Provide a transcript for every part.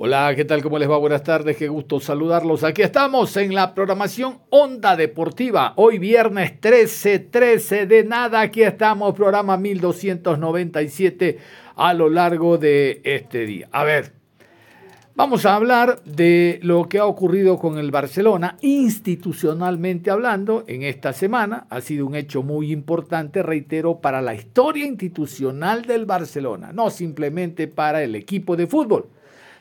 Hola, ¿qué tal? ¿Cómo les va? Buenas tardes, qué gusto saludarlos. Aquí estamos en la programación Onda Deportiva. Hoy viernes 13, 13 de nada. Aquí estamos, programa 1297 a lo largo de este día. A ver, vamos a hablar de lo que ha ocurrido con el Barcelona institucionalmente hablando en esta semana. Ha sido un hecho muy importante, reitero, para la historia institucional del Barcelona, no simplemente para el equipo de fútbol.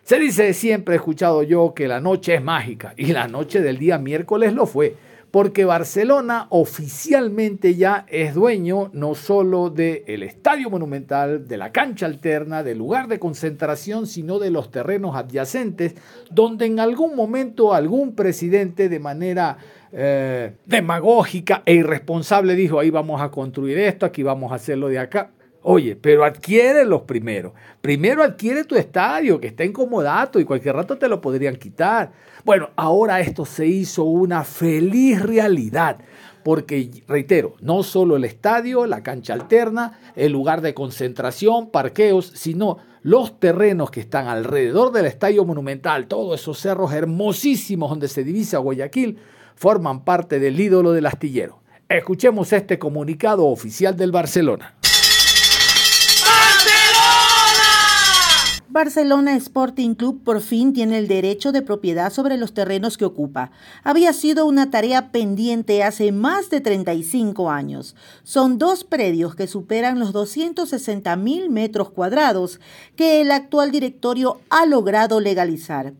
Se dice siempre, he escuchado yo, que la noche es mágica y la noche del día miércoles lo fue, porque Barcelona oficialmente ya es dueño no solo del Estadio Monumental, de la cancha alterna, del lugar de concentración, sino de los terrenos adyacentes, donde en algún momento algún presidente de manera eh, demagógica e irresponsable dijo, ahí vamos a construir esto, aquí vamos a hacerlo de acá. Oye, pero adquiere los primero. Primero adquiere tu estadio, que está incomodato y cualquier rato te lo podrían quitar. Bueno, ahora esto se hizo una feliz realidad. Porque, reitero, no solo el estadio, la cancha alterna, el lugar de concentración, parqueos, sino los terrenos que están alrededor del estadio monumental, todos esos cerros hermosísimos donde se divisa Guayaquil, forman parte del ídolo del astillero. Escuchemos este comunicado oficial del Barcelona. Barcelona Sporting Club por fin tiene el derecho de propiedad sobre los terrenos que ocupa. Había sido una tarea pendiente hace más de 35 años. Son dos predios que superan los 260 mil metros cuadrados que el actual directorio ha logrado legalizar.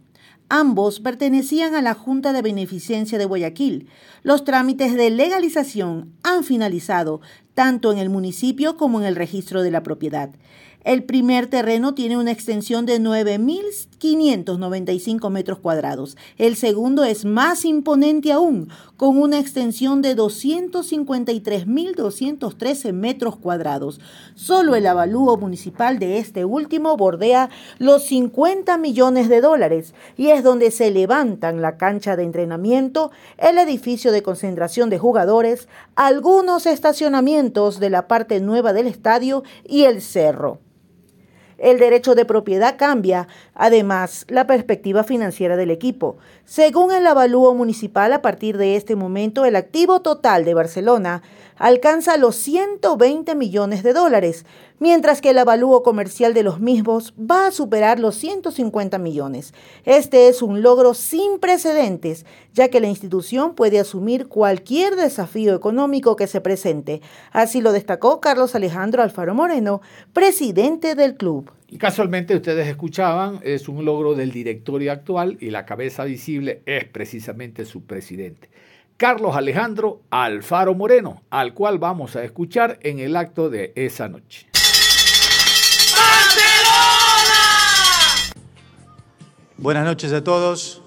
Ambos pertenecían a la Junta de Beneficencia de Guayaquil. Los trámites de legalización han finalizado tanto en el municipio como en el registro de la propiedad. El primer terreno tiene una extensión de 9.595 metros cuadrados. El segundo es más imponente aún, con una extensión de 253.213 metros cuadrados. Solo el avalúo municipal de este último bordea los 50 millones de dólares y es donde se levantan la cancha de entrenamiento, el edificio de concentración de jugadores, algunos estacionamientos de la parte nueva del estadio y el cerro. El derecho de propiedad cambia, además, la perspectiva financiera del equipo. Según el avalúo municipal, a partir de este momento, el activo total de Barcelona alcanza los 120 millones de dólares, mientras que el avalúo comercial de los mismos va a superar los 150 millones. Este es un logro sin precedentes, ya que la institución puede asumir cualquier desafío económico que se presente. Así lo destacó Carlos Alejandro Alfaro Moreno, presidente del club. Y casualmente ustedes escuchaban, es un logro del directorio actual y la cabeza visible es precisamente su presidente. Carlos Alejandro Alfaro Moreno, al cual vamos a escuchar en el acto de esa noche. Buenas noches a todos.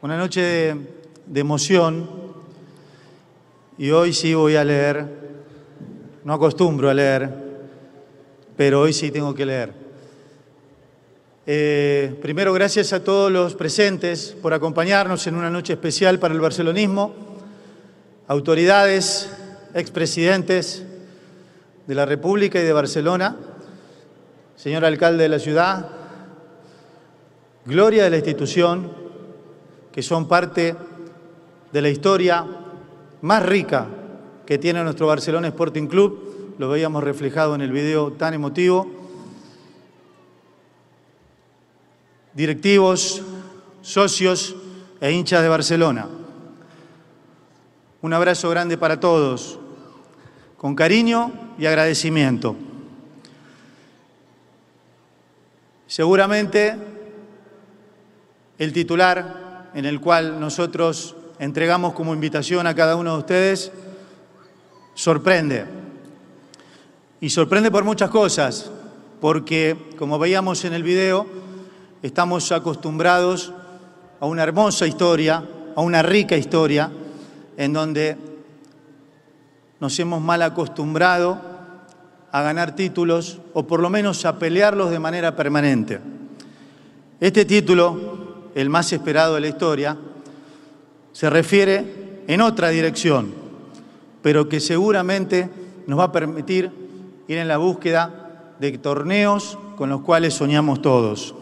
Una noche de, emoción. Y hoy sí voy a leer. No acostumbro a leer, pero hoy sí tengo que leer. Eh, primero, gracias a todos los presentes por acompañarnos en una noche especial para el barcelonismo. Autoridades, expresidentes de la República y de Barcelona, señor alcalde de la ciudad, gloria de la institución, que son parte de la historia más rica que tiene nuestro Barcelona Sporting Club, lo veíamos reflejado en el video tan emotivo. Directivos, socios e hinchas de Barcelona. Un abrazo grande para todos, con cariño y agradecimiento. Seguramente el titular en el cual nosotros entregamos como invitación a cada uno de ustedes sorprende. Y sorprende por muchas cosas, porque como veíamos en el video, estamos acostumbrados a una hermosa historia, a una rica historia, en donde nos hemos mal acostumbrado a ganar títulos o por lo menos a pelearlos de manera permanente. Este título, el más esperado de la historia, se refiere en otra dirección, pero que seguramente nos va a permitir ir en la búsqueda de torneos con los cuales soñamos todos.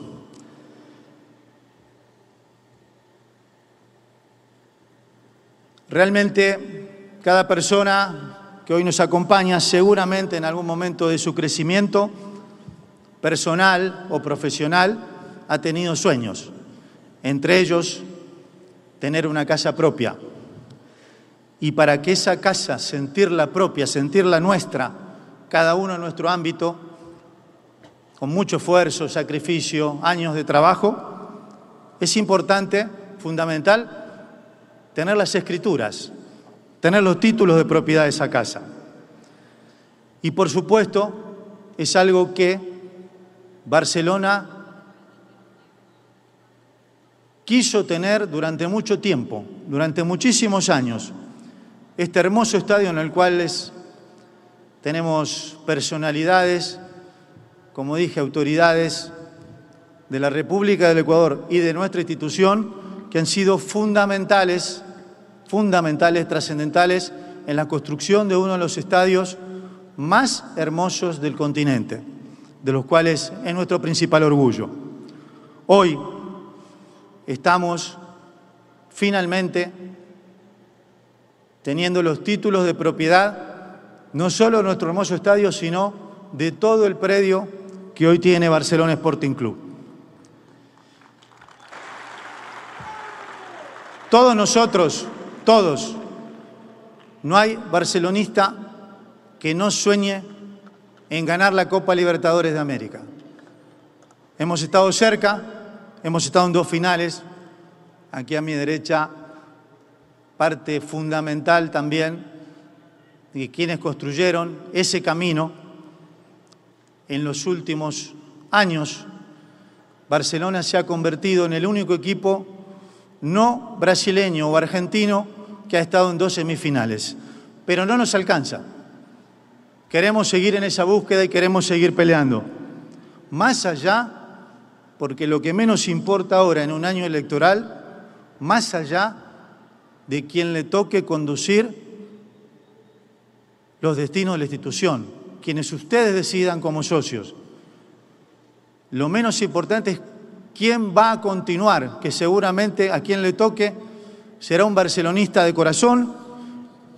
Realmente cada persona que hoy nos acompaña seguramente en algún momento de su crecimiento personal o profesional ha tenido sueños, entre ellos tener una casa propia. Y para que esa casa, sentirla propia, sentirla nuestra, cada uno en nuestro ámbito, con mucho esfuerzo, sacrificio, años de trabajo, es importante, fundamental, tener las escrituras, tener los títulos de propiedad de esa casa. Y por supuesto, es algo que Barcelona quiso tener durante mucho tiempo, durante muchísimos años. Este hermoso estadio en el cual tenemos personalidades, como dije, autoridades de la República del Ecuador y de nuestra institución que han sido fundamentales fundamentales, trascendentales en la construcción de uno de los estadios más hermosos del continente, de los cuales es nuestro principal orgullo. Hoy estamos finalmente teniendo los títulos de propiedad no solo de nuestro hermoso estadio, sino de todo el predio que hoy tiene Barcelona Sporting Club. Todos nosotros todos. No hay barcelonista que no sueñe en ganar la Copa Libertadores de América. Hemos estado cerca, hemos estado en dos finales. Aquí a mi derecha, parte fundamental también de quienes construyeron ese camino en los últimos años. Barcelona se ha convertido en el único equipo no brasileño o argentino que ha estado en dos semifinales. Pero no nos alcanza. Queremos seguir en esa búsqueda y queremos seguir peleando. Más allá, porque lo que menos importa ahora en un año electoral, más allá de quien le toque conducir los destinos de la institución, quienes ustedes decidan como socios. Lo menos importante es quién va a continuar, que seguramente a quien le toque será un barcelonista de corazón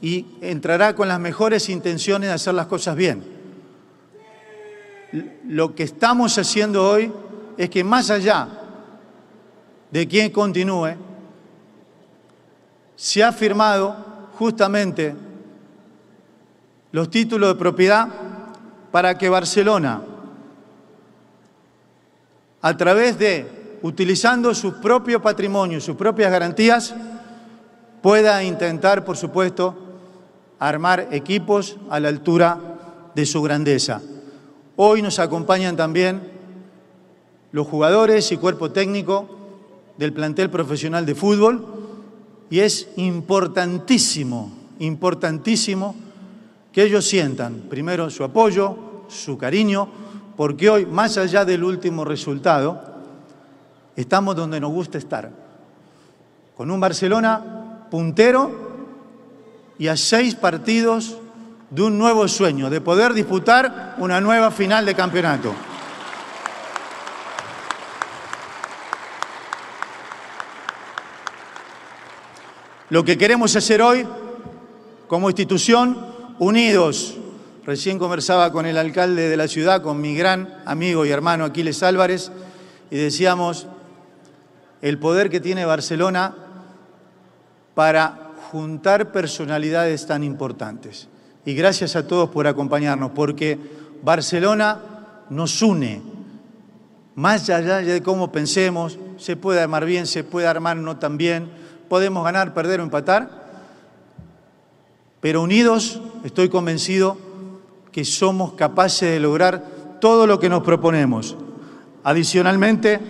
y entrará con las mejores intenciones de hacer las cosas bien. Lo que estamos haciendo hoy es que más allá de quien continúe, se ha firmado justamente los títulos de propiedad para que Barcelona a través de, utilizando su propio patrimonio, sus propias garantías, pueda intentar, por supuesto, armar equipos a la altura de su grandeza. Hoy nos acompañan también los jugadores y cuerpo técnico del plantel profesional de fútbol y es importantísimo, importantísimo que ellos sientan primero su apoyo, su cariño, porque hoy, más allá del último resultado, estamos donde nos gusta estar, con un Barcelona puntero y a seis partidos de un nuevo sueño, de poder disputar una nueva final de campeonato. Lo que queremos hacer hoy como institución unidos. Recién conversaba con el alcalde de la ciudad, con mi gran amigo y hermano Aquiles Álvarez, y decíamos el poder que tiene Barcelona para juntar personalidades tan importantes. Y gracias a todos por acompañarnos, porque Barcelona nos une, más allá de cómo pensemos, se puede armar bien, se puede armar no tan bien, podemos ganar, perder o empatar, pero unidos estoy convencido que somos capaces de lograr todo lo que nos proponemos. Adicionalmente,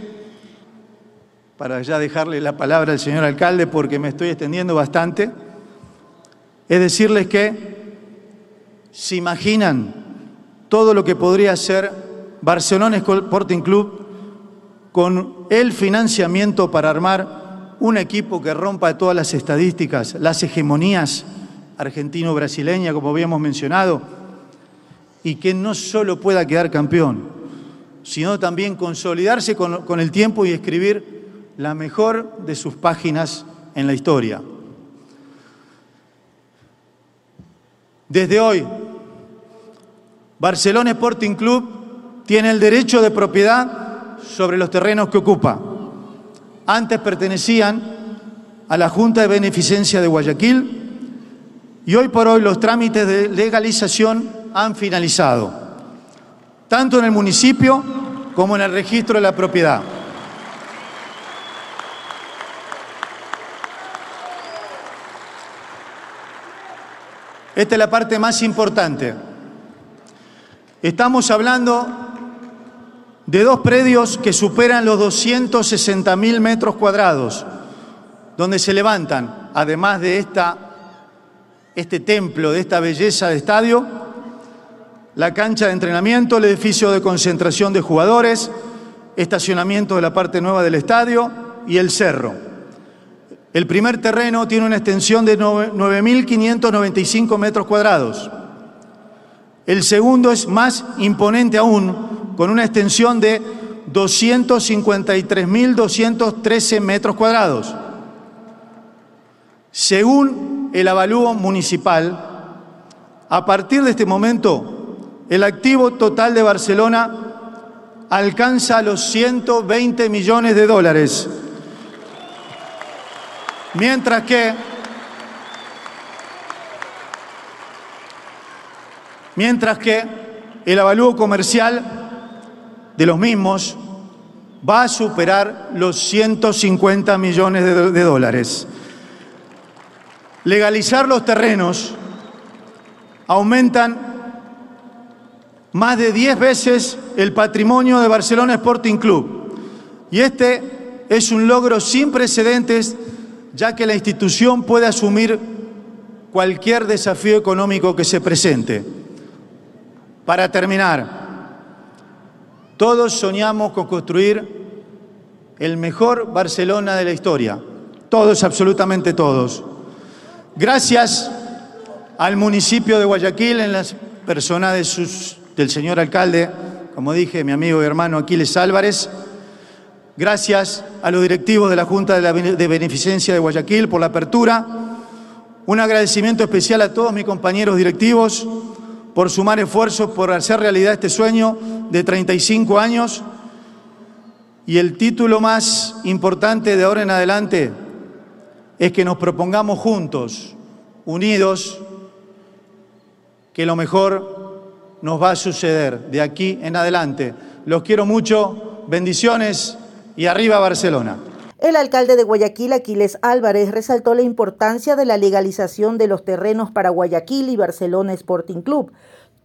para ya dejarle la palabra al señor alcalde porque me estoy extendiendo bastante, es decirles que se imaginan todo lo que podría ser Barcelona Sporting Club con el financiamiento para armar un equipo que rompa todas las estadísticas, las hegemonías argentino-brasileña, como habíamos mencionado, y que no solo pueda quedar campeón, sino también consolidarse con, el tiempo y escribir la mejor de sus páginas en la historia. Desde hoy, Barcelona Sporting Club tiene el derecho de propiedad sobre los terrenos que ocupa. Antes pertenecían a la Junta de Beneficencia de Guayaquil y hoy por hoy los trámites de legalización han finalizado, tanto en el municipio como en el registro de la propiedad. Esta es la parte más importante. Estamos hablando de dos predios que superan los 260 mil metros cuadrados, donde se levantan, además de esta, este templo, de esta belleza de estadio, la cancha de entrenamiento, el edificio de concentración de jugadores, estacionamiento de la parte nueva del estadio y el cerro. El primer terreno tiene una extensión de 9.595 metros cuadrados. El segundo es más imponente aún, con una extensión de 253.213 metros cuadrados. Según el avalúo municipal, a partir de este momento, el activo total de Barcelona alcanza los 120 millones de dólares Mientras que, mientras que el avalúo comercial de los mismos va a superar los 150 millones de, dólares. Legalizar los terrenos aumentan más de 10 veces el patrimonio de Barcelona Sporting Club. Y este es un logro sin precedentes ya que la institución puede asumir cualquier desafío económico que se presente. Para terminar, todos soñamos con construir el mejor Barcelona de la historia, todos, absolutamente todos. Gracias al municipio de Guayaquil, en la persona de sus, del señor alcalde, como dije, mi amigo y hermano Aquiles Álvarez, Gracias a los directivos de la Junta de Beneficencia de Guayaquil por la apertura. Un agradecimiento especial a todos mis compañeros directivos por sumar esfuerzos por hacer realidad este sueño de 35 años. Y el título más importante de ahora en adelante es que nos propongamos juntos, unidos, que lo mejor nos va a suceder de aquí en adelante. Los quiero mucho, bendiciones y arriba Barcelona. El alcalde de Guayaquil, Aquiles Álvarez, resaltó la importancia de la legalización de los terrenos para Guayaquil y Barcelona Sporting Club,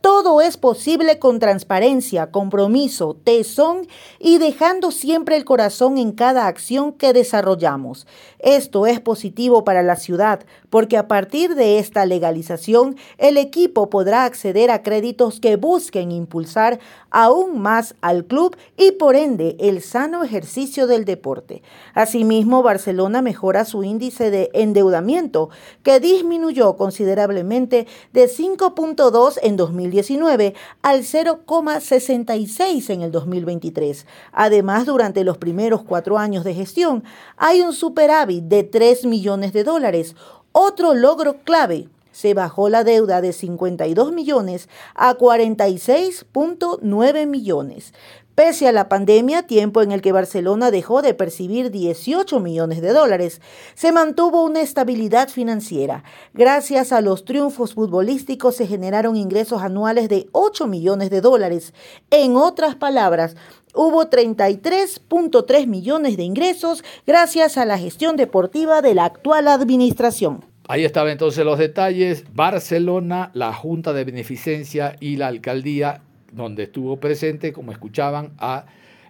todo es posible con transparencia, compromiso, tesón y dejando siempre el corazón en cada acción que desarrollamos. Esto es positivo para la ciudad porque a partir de esta legalización el equipo podrá acceder a créditos que busquen impulsar aún más al club y por ende el sano ejercicio del deporte. Asimismo, Barcelona mejora su índice de endeudamiento que disminuyó considerablemente de 5.2 en 2019 al 0,66 en el 2023. Además, durante los primeros cuatro años de gestión hay un superávit de 3 millones de dólares. Otro logro clave Se bajó la deuda de 52 millones a 46.9 millones. Pese a la pandemia, tiempo en el que Barcelona dejó de percibir 18 millones de dólares, se mantuvo una estabilidad financiera. Gracias a los triunfos futbolísticos se generaron ingresos anuales de 8 millones de dólares. En otras palabras, hubo 33.3 millones de ingresos gracias a la gestión deportiva de la actual administración. Ahí estaban entonces los detalles. Barcelona, la Junta de Beneficencia y la Alcaldía donde estuvo presente, como escuchaban, a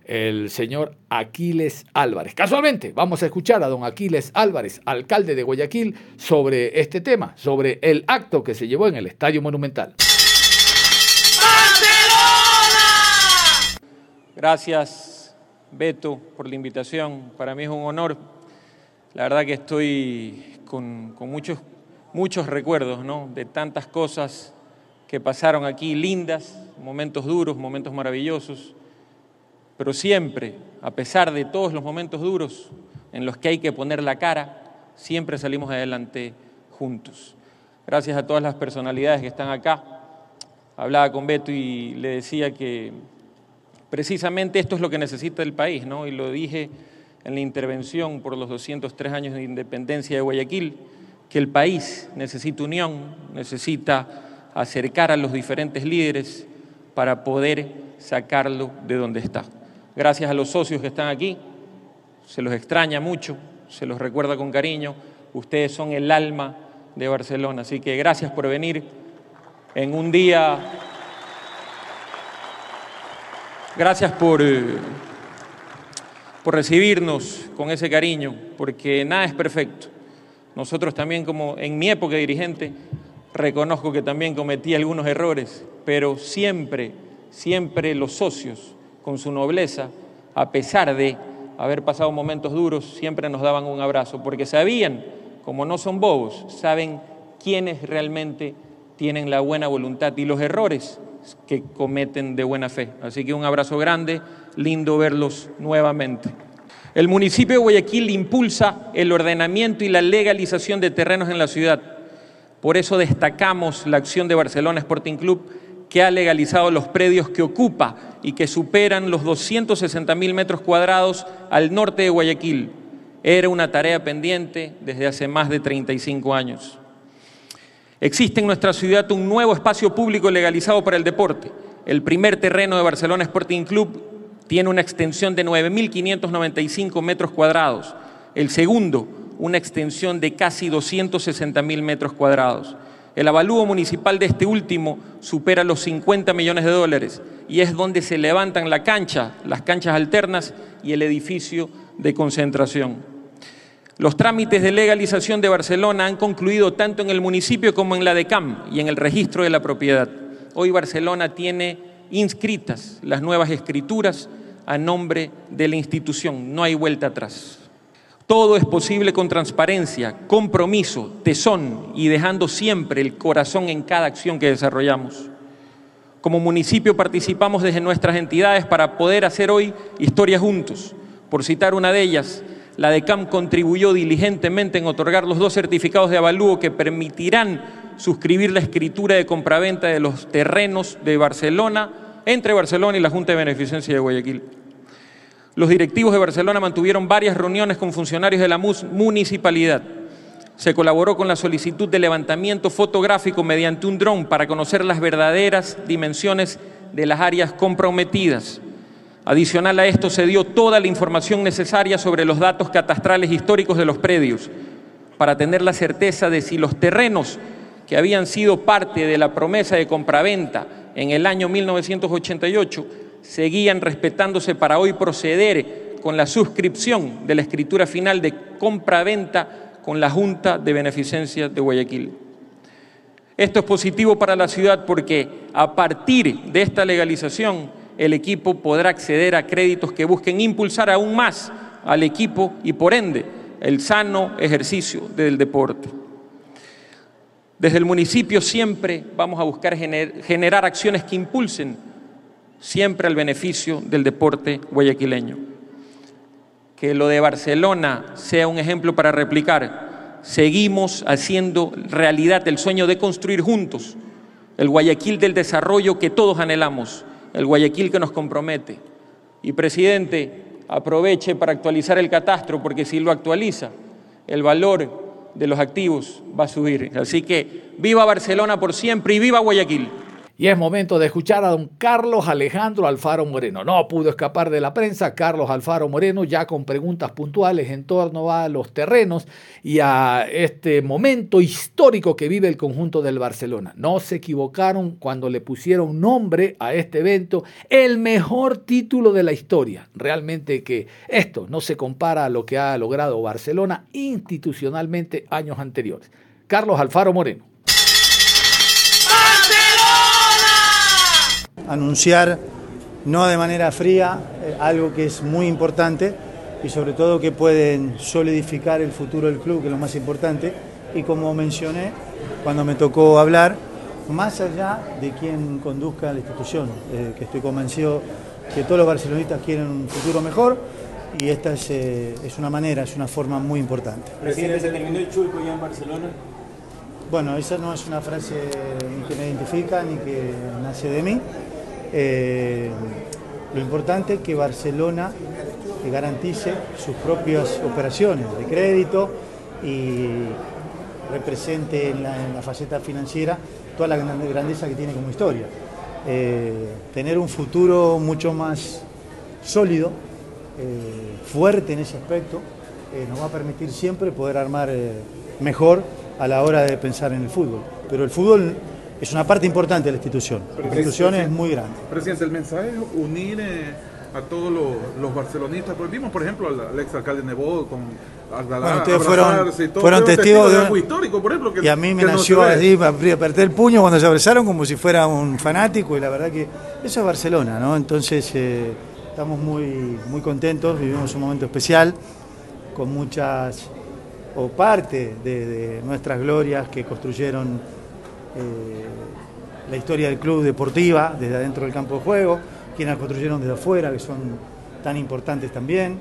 el señor Aquiles Álvarez. Casualmente, vamos a escuchar a don Aquiles Álvarez, alcalde de Guayaquil, sobre este tema, sobre el acto que se llevó en el Estadio Monumental. Gracias, Beto, por la invitación. Para mí es un honor. La verdad que estoy con, con muchos, muchos recuerdos ¿no? de tantas cosas que pasaron aquí, lindas, momentos duros, momentos maravillosos, pero siempre, a pesar de todos los momentos duros en los que hay que poner la cara, siempre salimos adelante juntos. Gracias a todas las personalidades que están acá. Hablaba con Beto y le decía que precisamente esto es lo que necesita el país, ¿no? Y lo dije en la intervención por los 203 años de independencia de Guayaquil, que el país necesita unión, necesita acercar a los diferentes líderes para poder sacarlo de donde está. Gracias a los socios que están aquí, se los extraña mucho, se los recuerda con cariño, ustedes son el alma de Barcelona, así que gracias por venir en un día, gracias por, eh, por recibirnos con ese cariño, porque nada es perfecto. Nosotros también, como en mi época dirigente, reconozco que también cometí algunos errores, pero siempre, siempre los socios, con su nobleza, a pesar de haber pasado momentos duros, siempre nos daban un abrazo, porque sabían, como no son bobos, saben quiénes realmente tienen la buena voluntad y los errores que cometen de buena fe. Así que un abrazo grande, lindo verlos nuevamente. El municipio de Guayaquil impulsa el ordenamiento y la legalización de terrenos en la ciudad por eso destacamos la acción de Barcelona Sporting Club, que ha legalizado los predios que ocupa y que superan los 260 mil metros cuadrados al norte de Guayaquil. Era una tarea pendiente desde hace más de 35 años. Existe en nuestra ciudad un nuevo espacio público legalizado para el deporte. El primer terreno de Barcelona Sporting Club tiene una extensión de 9.595 metros cuadrados. El segundo, una extensión de casi 260 mil metros cuadrados. El avalúo municipal de este último supera los 50 millones de dólares y es donde se levantan la cancha, las canchas alternas y el edificio de concentración. Los trámites de legalización de Barcelona han concluido tanto en el municipio como en la DECAM y en el registro de la propiedad. Hoy Barcelona tiene inscritas las nuevas escrituras a nombre de la institución. No hay vuelta atrás. Todo es posible con transparencia, compromiso, tesón y dejando siempre el corazón en cada acción que desarrollamos. Como municipio participamos desde nuestras entidades para poder hacer hoy historia juntos. Por citar una de ellas, la DECAM contribuyó diligentemente en otorgar los dos certificados de avalúo que permitirán suscribir la escritura de compraventa de los terrenos de Barcelona entre Barcelona y la Junta de Beneficencia de Guayaquil. Los directivos de Barcelona mantuvieron varias reuniones con funcionarios de la municipalidad. Se colaboró con la solicitud de levantamiento fotográfico mediante un dron para conocer las verdaderas dimensiones de las áreas comprometidas. Adicional a esto, se dio toda la información necesaria sobre los datos catastrales históricos de los predios para tener la certeza de si los terrenos que habían sido parte de la promesa de compraventa en el año 1988 seguían respetándose para hoy proceder con la suscripción de la escritura final de compra-venta con la Junta de Beneficencia de Guayaquil. Esto es positivo para la ciudad porque a partir de esta legalización el equipo podrá acceder a créditos que busquen impulsar aún más al equipo y por ende el sano ejercicio del deporte. Desde el municipio siempre vamos a buscar generar acciones que impulsen siempre al beneficio del deporte guayaquileño. Que lo de Barcelona sea un ejemplo para replicar, seguimos haciendo realidad el sueño de construir juntos el Guayaquil del desarrollo que todos anhelamos, el Guayaquil que nos compromete. Y presidente, aproveche para actualizar el catastro, porque si lo actualiza, el valor de los activos va a subir. Así que viva Barcelona por siempre y viva Guayaquil. Y es momento de escuchar a don Carlos Alejandro Alfaro Moreno. No pudo escapar de la prensa. Carlos Alfaro Moreno ya con preguntas puntuales en torno a los terrenos y a este momento histórico que vive el conjunto del Barcelona. No se equivocaron cuando le pusieron nombre a este evento, el mejor título de la historia. Realmente que esto no se compara a lo que ha logrado Barcelona institucionalmente años anteriores. Carlos Alfaro Moreno. Anunciar no de manera fría eh, algo que es muy importante y sobre todo que pueden solidificar el futuro del club, que es lo más importante. Y como mencioné cuando me tocó hablar, más allá de quien conduzca la institución, eh, que estoy convencido que todos los barcelonistas quieren un futuro mejor y esta es, eh, es una manera, es una forma muy importante. ¿Presidente, se terminó el chulco ya en Barcelona? Bueno, esa no es una frase ni que me identifica ni que nace de mí. Eh, lo importante es que Barcelona garantice sus propias operaciones de crédito y represente en la, faceta financiera toda la grandeza que tiene como historia. Eh, tener un futuro mucho más sólido, eh, fuerte en ese aspecto, nos va a permitir siempre poder armar mejor a la hora de pensar en el fútbol. Pero el fútbol es una parte importante de la institución. La institución es muy grande. Presidente, el mensaje es unir eh, a todos los, barcelonistas. Pues vimos, por ejemplo, al, exalcalde Nebot con bueno, ustedes fueron, fueron testigos de, algo histórico, por ejemplo. y a mí me nació así, apreté el puño cuando se abrazaron como si fuera un fanático y la verdad que eso es Barcelona, ¿no? Entonces eh, estamos muy, muy contentos, vivimos un momento especial con muchas, o parte de nuestras glorias que construyeron la historia del club deportiva desde adentro del campo de juego, quienes la construyeron desde afuera, que son tan importantes también.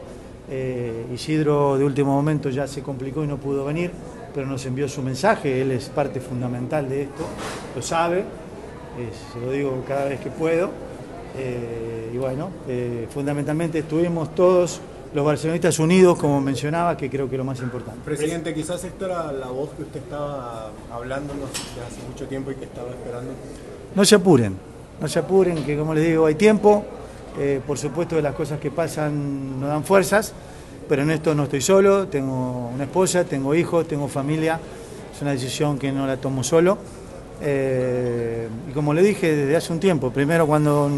Eh, Isidro de último momento ya se complicó y no pudo venir, pero nos envió su mensaje, él es parte fundamental de esto, lo sabe, se lo digo cada vez que puedo. Eh, y bueno, fundamentalmente estuvimos todos los barcelonistas unidos, como mencionaba, que creo que es lo más importante. Presidente, quizás esta era la voz que usted estaba hablándonos desde hace mucho tiempo y que estaba esperando. No se apuren, no se apuren, que como les digo, hay tiempo. Eh, por supuesto que las cosas que pasan nos dan fuerzas, pero en esto no estoy solo, tengo una esposa, tengo hijos, tengo familia, es una decisión que no la tomo solo. Eh, y como le dije desde hace un tiempo, primero cuando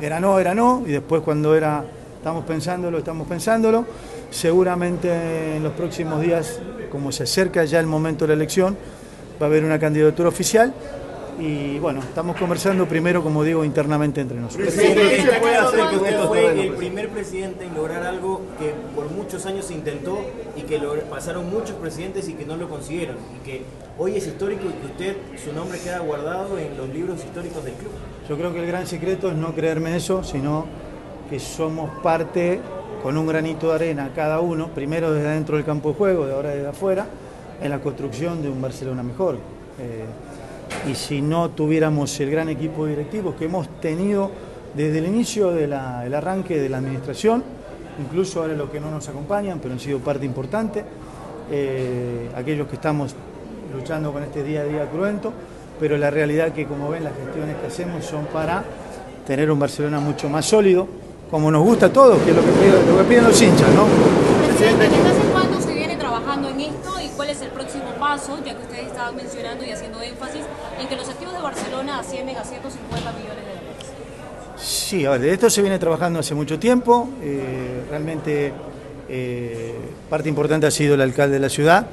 era no, era no, y después cuando era Estamos pensándolo, estamos pensándolo. Seguramente en los próximos días, como se acerca ya el momento de la elección, va a haber una candidatura oficial y bueno, estamos conversando primero, como digo, internamente entre nosotros. Presidente, ¿qué puede hacer que usted fue el primer presidente en lograr algo que por muchos años se intentó y que pasaron muchos presidentes y que no lo consiguieron y que hoy es histórico y que usted, su nombre queda guardado en los libros históricos del club? Yo creo que el gran secreto es no creerme eso, sino que somos parte con un granito de arena cada uno, primero desde dentro del campo de juego, de ahora desde afuera, en la construcción de un Barcelona mejor. Eh, y si no tuviéramos el gran equipo directivo que hemos tenido desde el inicio del arranque de la administración, incluso ahora los que no nos acompañan, pero han sido parte importante, eh, aquellos que estamos luchando con este día a día cruento, pero la realidad que como ven las gestiones que hacemos son para tener un Barcelona mucho más sólido, como nos gusta a todos, que es lo que, piden, lo que piden los hinchas, ¿no? Presidente, ¿desde hace cuánto se viene trabajando en esto y cuál es el próximo paso, ya que ustedes estaban mencionando y haciendo énfasis en que los activos de Barcelona ascienden a 150 millones de dólares? Sí, a ver, de esto se viene trabajando hace mucho tiempo, eh, realmente eh, parte importante ha sido el alcalde de la ciudad,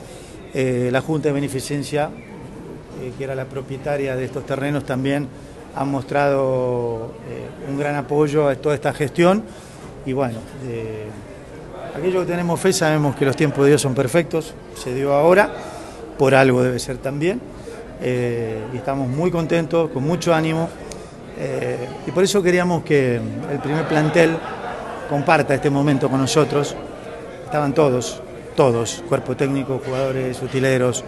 eh, la Junta de Beneficencia, que era la propietaria de estos terrenos también, han mostrado eh, un gran apoyo a toda esta gestión. Y bueno, eh, aquello que tenemos fe sabemos que los tiempos de Dios son perfectos, se dio ahora, por algo debe ser también. Eh, y estamos muy contentos, con mucho ánimo. Y por eso queríamos que el primer plantel comparta este momento con nosotros, estaban todos, todos, cuerpo técnico, jugadores, utileros,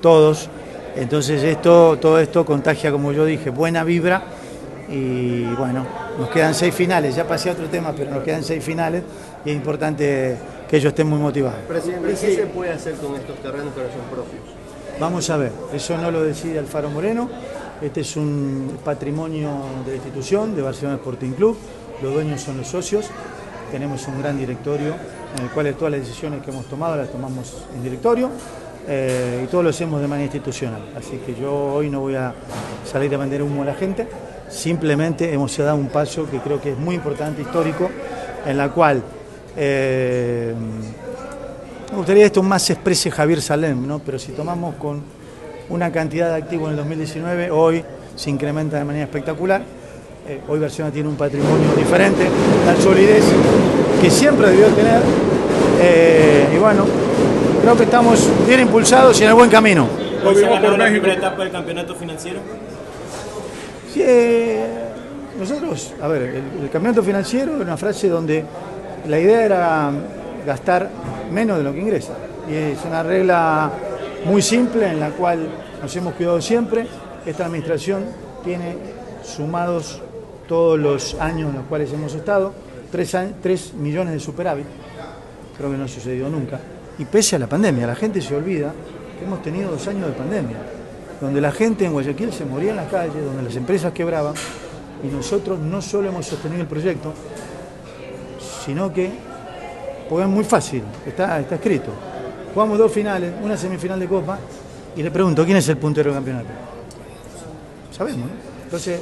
todos. Entonces esto, todo esto contagia, como yo dije, buena vibra. Y bueno, nos quedan seis finales, ya pasé a otro tema, pero nos quedan seis finales y es importante que ellos estén muy motivados. Presidente, ¿qué se puede hacer con estos terrenos que ahora son propios? Vamos a ver, eso no lo decide Alfaro Moreno, este es un patrimonio de la institución, de Barcelona Sporting Club, los dueños son los socios, tenemos un gran directorio en el cual todas las decisiones que hemos tomado las tomamos en directorio eh, y todo lo hacemos de manera institucional. Así que yo hoy no voy a salir a vender humo a la gente, simplemente hemos dado un paso que creo que es muy importante, histórico, en la cual eh, me gustaría esto más se exprese Javier Salem, ¿no? pero si tomamos con una cantidad de activos en el 2019, hoy se incrementa de manera espectacular. Eh, hoy Barcelona tiene un patrimonio diferente, la solidez que siempre debió tener. Y bueno, creo que estamos bien impulsados y en el buen camino. ¿Hoy se ganó la primera etapa del campeonato financiero? Sí, eh, nosotros, a ver, el, el campeonato financiero era una frase donde la idea era gastar menos de lo que ingresa. Y es una regla muy simple en la cual nos hemos cuidado siempre. Esta administración tiene sumados todos los años en los cuales hemos estado 3, millones de superávit. Creo que no ha sucedido nunca. Y pese a la pandemia, la gente se olvida que hemos tenido dos años de pandemia, donde la gente en Guayaquil se moría en la calle, donde las empresas quebraban, y nosotros no solo hemos sostenido el proyecto, sino que, porque es muy fácil, está, está escrito. Jugamos dos finales, una semifinal de Copa, y le pregunto, ¿quién es el puntero del campeonato? Sabemos, ¿no? Entonces,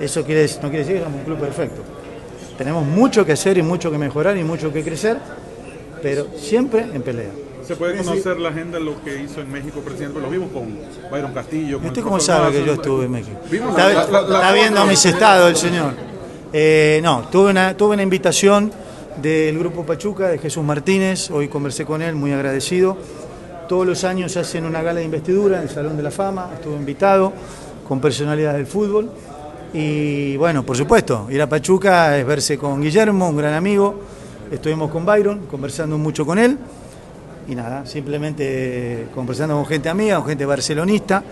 eso, quiere, no quiere decir que somos un club perfecto. Tenemos mucho que hacer y mucho que mejorar y mucho que crecer, pero siempre en pelea. ¿Se puede conocer la agenda de lo que hizo en México, presidente? Lo vimos con Byron Castillo. ¿Usted cómo sabe que yo estuve en México? Está, viendo mis estados el señor. Eh, no, tuve una, tuve una invitación del Grupo Pachuca, de Jesús Martínez, hoy conversé con él, muy agradecido. Todos los años hacen una gala de investidura en el Salón de la Fama, estuve invitado con personalidades del fútbol. Y bueno, por supuesto, ir a Pachuca es verse con Guillermo, un gran amigo. Estuvimos con Byron, conversando mucho con él. Y nada, simplemente conversando con gente amiga, con gente barcelonista,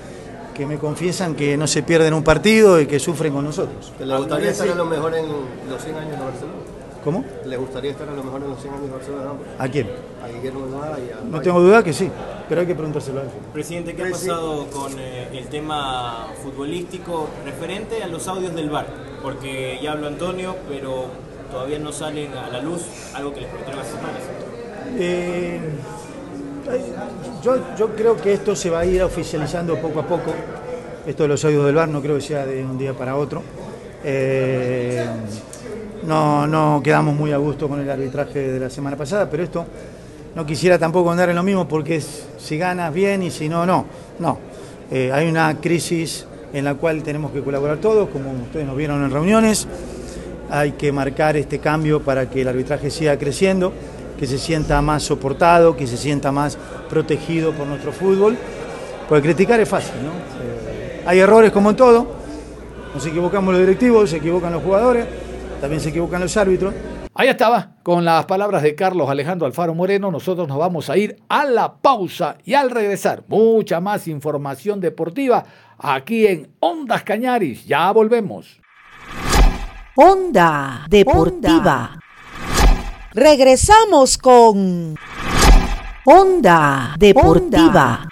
que me confiesan que no se pierden un partido y que sufren con nosotros. ¿Le gustaría estar a lo mejor en los 100 años de Barcelona? ¿Cómo? ¿Le gustaría estar a lo mejor en los 100 años de Barcelona? ¿A quién? A Guillermo y a... No tengo duda que sí, pero hay que preguntárselo a él. Presidente, ¿qué ha pasado con eh, el tema futbolístico referente a los audios del bar? Porque ya habló Antonio, pero todavía no salen a la luz algo que les prometió hace semanas. Eh, yo, creo que esto se va a ir oficializando poco a poco. Esto de los audios del bar no creo que sea de un día para otro. Eh, no, no quedamos muy a gusto con el arbitraje de la semana pasada, pero esto no quisiera tampoco andar en lo mismo porque si ganas bien y si no, no. No. Eh, hay una crisis en la cual tenemos que colaborar todos, como ustedes nos vieron en reuniones. Hay que marcar este cambio para que el arbitraje siga creciendo, que se sienta más soportado, que se sienta más protegido por nuestro fútbol. Porque criticar es fácil, ¿no? Eh, hay errores como en todo. Nos equivocamos los directivos, se equivocan los jugadores, también se equivocan los árbitros. Ahí estaba, con las palabras de Carlos Alejandro Alfaro Moreno, nosotros nos vamos a ir a la pausa y al regresar, mucha más información deportiva aquí en Ondas Cañaris. Ya volvemos. Onda Deportiva. Regresamos con Onda Deportiva.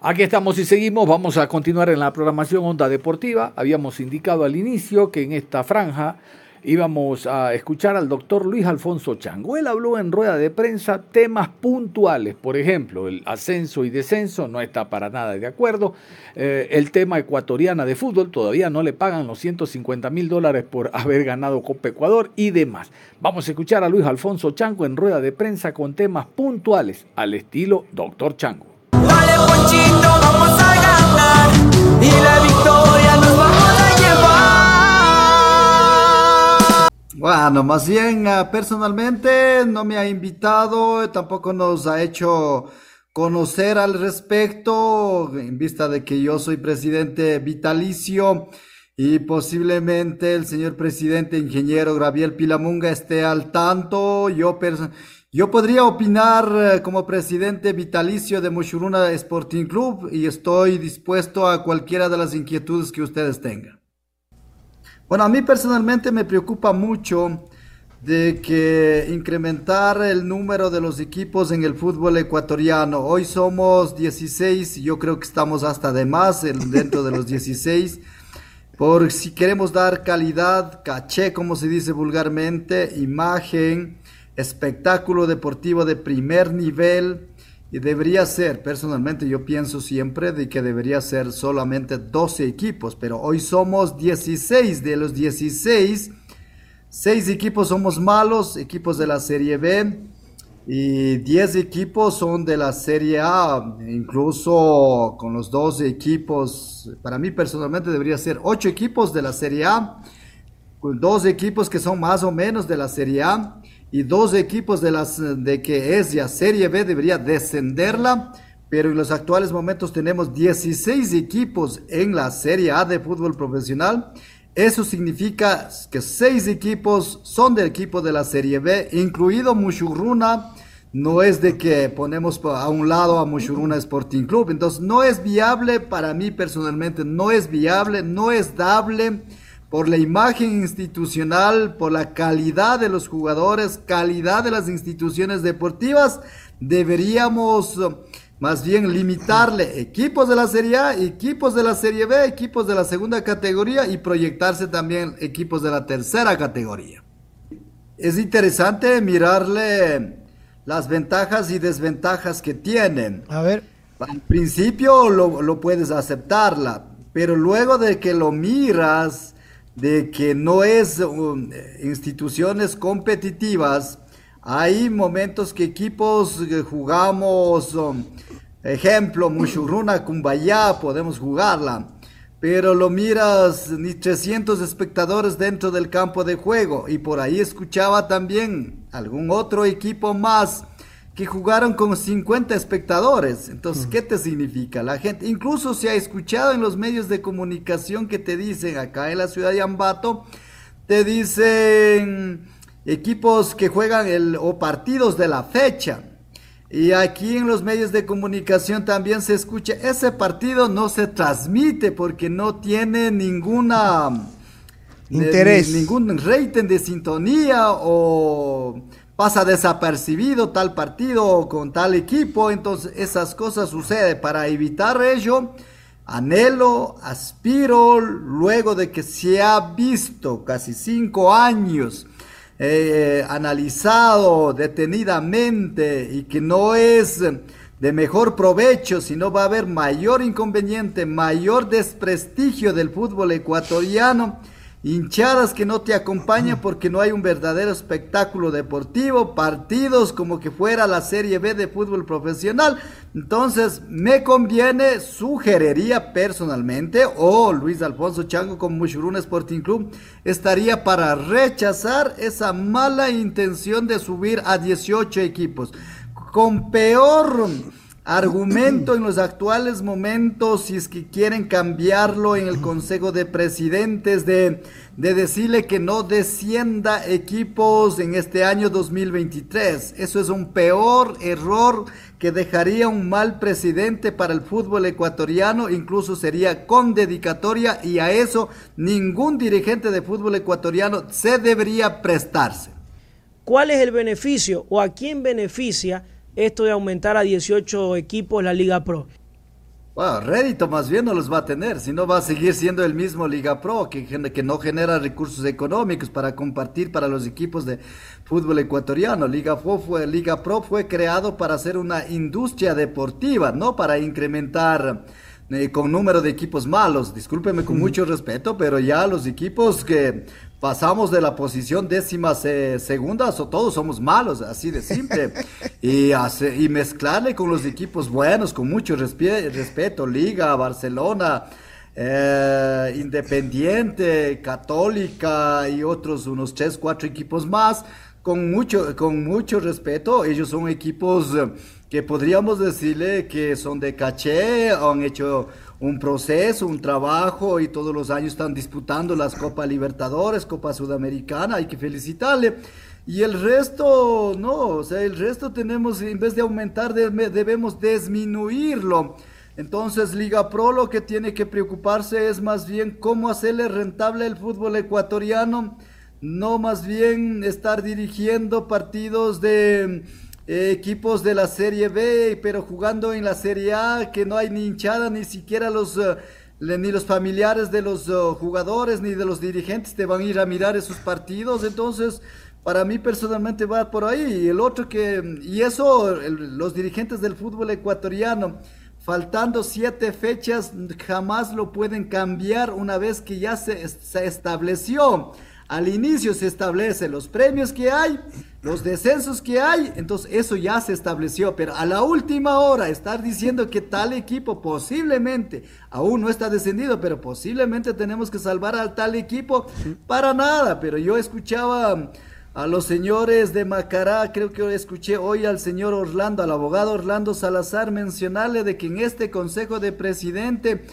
Aquí estamos y seguimos. Vamos a continuar en la programación Onda Deportiva. Habíamos indicado al inicio que en esta franja íbamos a escuchar al doctor Luis Alfonso Chango. Él habló en rueda de prensa temas puntuales, por ejemplo, el ascenso y descenso, no está para nada de acuerdo. Eh, el tema ecuatoriana de fútbol, todavía no le pagan los 150 mil dólares por haber ganado Copa Ecuador y demás. Vamos a escuchar a Luis Alfonso Chango en rueda de prensa con temas puntuales al estilo doctor Chango. Dale, Ponchito, vamos a ganar y la victoria nos vamos a Bueno, más bien ah, personalmente no me ha invitado, tampoco nos ha hecho conocer al respecto, en vista de que yo soy presidente vitalicio y posiblemente el señor presidente ingeniero Gabriel Pilamunga esté al tanto. Yo, Yo podría opinar eh, como presidente vitalicio de Mushuruna Sporting Club y estoy dispuesto a cualquiera de las inquietudes que ustedes tengan. Bueno, a mí personalmente me preocupa mucho de que incrementar el número de los equipos en el fútbol ecuatoriano. Hoy somos 16, yo creo que estamos hasta de más dentro de los 16. Por si queremos dar calidad, caché, como se dice vulgarmente, imagen, espectáculo deportivo de primer nivel. Y debería ser, personalmente yo pienso siempre de que debería ser solamente 12 equipos, pero hoy somos 16 de los 16 Seis equipos somos malos, equipos de la Serie B, y diez equipos son de la Serie A, incluso con los dos equipos, para mí personalmente debería ser ocho equipos de la Serie A, dos equipos que son más o menos de la Serie A, y dos equipos de, las, de que es ya Serie B debería descenderla, pero en los actuales momentos tenemos 16 equipos en la Serie A de fútbol profesional eso significa que seis equipos son del equipo de la Serie B, incluido Mushuruna. No es de que ponemos a un lado a Mushuruna Sporting Club. Entonces no es viable para mí personalmente, no es viable, no es dable por la imagen institucional, por la calidad de los jugadores, calidad de las instituciones deportivas. Deberíamos más bien limitarle equipos de la Serie A, equipos de la Serie B, equipos de la segunda categoría y proyectarse también equipos de la tercera categoría. Es interesante mirarle las ventajas y desventajas que tienen. A ver. Al principio lo, lo puedes aceptarla, pero luego de que lo miras, de que no es um, instituciones competitivas, hay momentos que equipos que jugamos, um, ejemplo, Mushuruna, Cumbayá, podemos jugarla. Pero lo miras, ni 300 espectadores dentro del campo de juego. Y por ahí escuchaba también algún otro equipo más que jugaron con 50 espectadores. Entonces, ¿qué te significa? La gente, incluso se ha escuchado en los medios de comunicación que te dicen acá en la ciudad de Ambato, te dicen equipos que juegan el, o partidos de la fecha. Y aquí en los medios de comunicación también se escucha, ese partido no se transmite porque no tiene ninguna interés, ningún rating de sintonía o pasa desapercibido tal partido con tal equipo, entonces esas cosas suceden. Para evitar ello, anhelo, aspiro, luego de que se ha visto casi cinco años eh, analizado detenidamente y que no es de mejor provecho, sino va a haber mayor inconveniente, mayor desprestigio del fútbol ecuatoriano hinchadas que no te acompañan porque no hay un verdadero espectáculo deportivo, partidos como que fuera la Serie B de fútbol profesional. Entonces, me conviene, sugeriría personalmente, o Luis Alfonso Chango con Mushuruna Sporting Club, estaría para rechazar esa mala intención de subir a 18 equipos. Con peor argumento en los actuales momentos, si es que quieren cambiarlo en el Consejo de Presidentes, de, de, decirle que no descienda equipos en este año 2023. Eso es un peor error que dejaría un mal presidente para el fútbol ecuatoriano, incluso sería con dedicatoria y a eso ningún dirigente de fútbol ecuatoriano se debería prestarse. ¿Cuál es el beneficio o a quién beneficia? Esto de aumentar a 18 equipos la Liga Pro? Bueno, rédito más bien no los va a tener, sino va a seguir siendo el mismo Liga Pro, que, que no genera recursos económicos para compartir para los equipos de fútbol ecuatoriano. Liga Pro, fue, Liga Pro fue creado para ser una industria deportiva, no para incrementar eh, con número de equipos malos. Discúlpeme con mucho respeto, pero ya los equipos que pasamos de la posición décima segunda, o todos somos malos, así de simple. y, y mezclarle con los equipos buenos, con mucho respeto, Liga, Barcelona, eh, Independiente, Católica y otros, unos tres, cuatro equipos más, con mucho, con mucho respeto. Ellos son equipos eh, que podríamos decirle que son de caché, han hecho un proceso, un trabajo y todos los años están disputando las Copa Libertadores, Copa Sudamericana, hay que felicitarle. Y el resto, no, o sea, el resto tenemos, en vez de aumentar, debemos disminuirlo. Entonces, Liga Pro lo que tiene que preocuparse es más bien cómo hacerle rentable el fútbol ecuatoriano, no más bien estar dirigiendo partidos de equipos de la Serie B, pero jugando en la Serie A, que no hay ni hinchada, ni siquiera los... Eh, ni los familiares de los uh, jugadores ni de los dirigentes te van a ir a mirar esos partidos. Entonces, para mí personalmente va por ahí. Y el otro que, y eso, los dirigentes del fútbol ecuatoriano, faltando siete fechas, jamás lo pueden cambiar una vez que ya se, se estableció al inicio se establece los premios que hay, los descensos que hay, entonces eso ya se estableció, pero a la última hora estar diciendo que tal equipo posiblemente aún no está descendido, pero posiblemente tenemos que salvar al tal equipo, para nada, pero yo escuchaba a los señores de Macará, creo que escuché hoy al señor Orlando, al abogado Orlando Salazar mencionarle de que en este Consejo de Presidente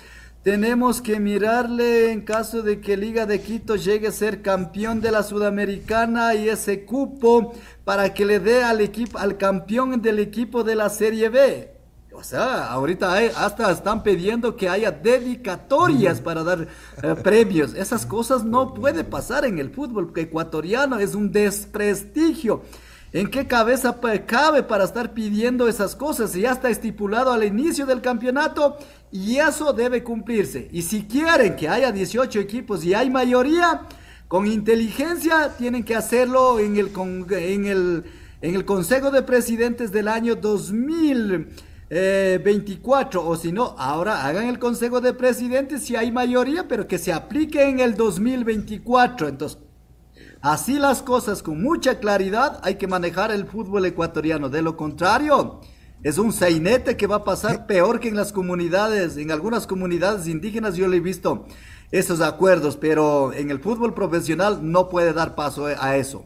tenemos que mirarle en caso de que Liga de Quito llegue a ser campeón de la Sudamericana y ese cupo para que le dé al equipo, al campeón del equipo de la Serie B. O sea, ahorita hasta están pidiendo que haya dedicatorias para dar eh, premios. Esas cosas no puede pasar en el fútbol ecuatoriano, es un desprestigio. ¿En qué cabeza cabe para estar pidiendo esas cosas? Si ya está estipulado al inicio del campeonato y eso debe cumplirse. Y si quieren que haya 18 equipos y hay mayoría, con inteligencia tienen que hacerlo en el, en el, en el Consejo de Presidentes del año 2024. O si no, ahora hagan el Consejo de Presidentes si hay mayoría, pero que se aplique en el 2024. Entonces, Así las cosas, con mucha claridad, hay que manejar el fútbol ecuatoriano. De lo contrario, es un sainete que va a pasar peor que en las comunidades, en algunas comunidades indígenas yo le he visto esos acuerdos, pero en el fútbol profesional no puede dar paso a eso.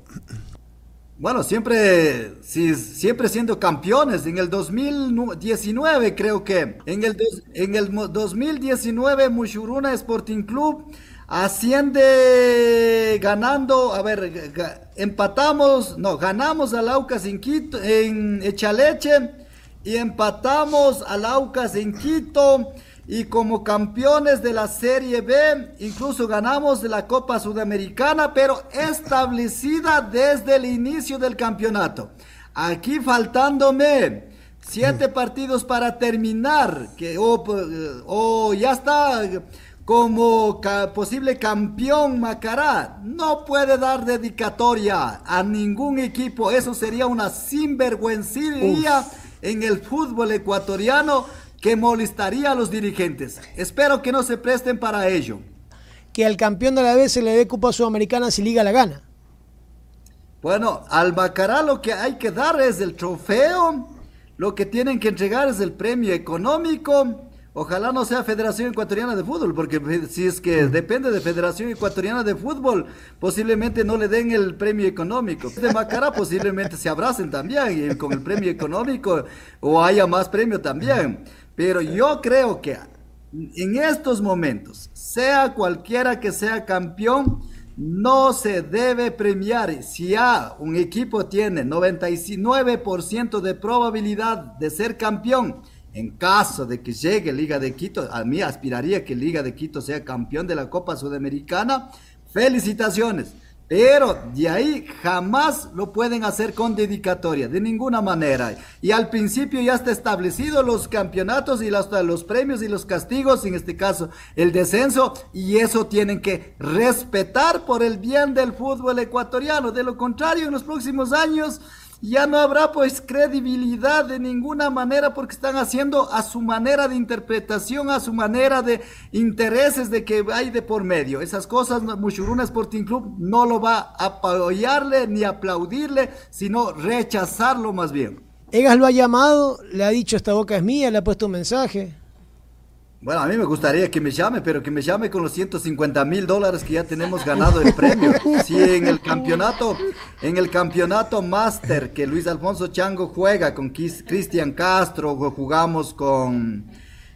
Bueno, siempre, siempre siendo campeones. En el 2019 creo que, en el, en el 2019 Mushuruna Sporting Club asciende ganando, a ver, empatamos, no, ganamos al Aucas en Quito, en Echaleche y empatamos al Aucas en Quito y como campeones de la Serie B, incluso ganamos la Copa Sudamericana, pero establecida desde el inicio del campeonato. Aquí faltándome siete partidos para terminar, que o, o ya está como posible campeón Macará, no puede dar dedicatoria a ningún equipo. Eso sería una sinvergüencilla en el fútbol ecuatoriano que molestaría a los dirigentes. Espero que no se presten para ello. Que al campeón de la vez se le dé Copa Sudamericana si Liga la gana. Bueno, al Macará lo que hay que dar es el trofeo, lo que tienen que entregar es el premio económico Ojalá no sea Federación Ecuatoriana de Fútbol, porque si es que depende de Federación Ecuatoriana de Fútbol, posiblemente no le den el premio económico. De Macará posiblemente se abracen también y con el premio económico o haya más premio también. Pero yo creo que en estos momentos, sea cualquiera que sea campeón, no se debe premiar. Si ya un equipo tiene 99% de probabilidad de ser campeón, en caso de que llegue Liga de Quito, a mí aspiraría que Liga de Quito sea campeón de la Copa Sudamericana. Felicitaciones. Pero de ahí jamás lo pueden hacer con dedicatoria, de ninguna manera. Y al principio ya está establecido los campeonatos y los, los premios y los castigos, en este caso el descenso, y eso tienen que respetar por el bien del fútbol ecuatoriano. De lo contrario, en los próximos años ya no habrá pues credibilidad de ninguna manera porque están haciendo a su manera de interpretación, a su manera de intereses de que hay de por medio. Esas cosas Mushuruna Sporting Club no lo va a apoyarle ni aplaudirle, sino rechazarlo más bien. Egas lo ha llamado, le ha dicho esta boca es mía, le ha puesto un mensaje. Bueno, a mí me gustaría que me llame, pero que me llame con los 150 mil dólares que ya tenemos ganado el premio. Si en el campeonato, en el campeonato máster que Luis Alfonso Chango juega con Cristian Castro, jugamos con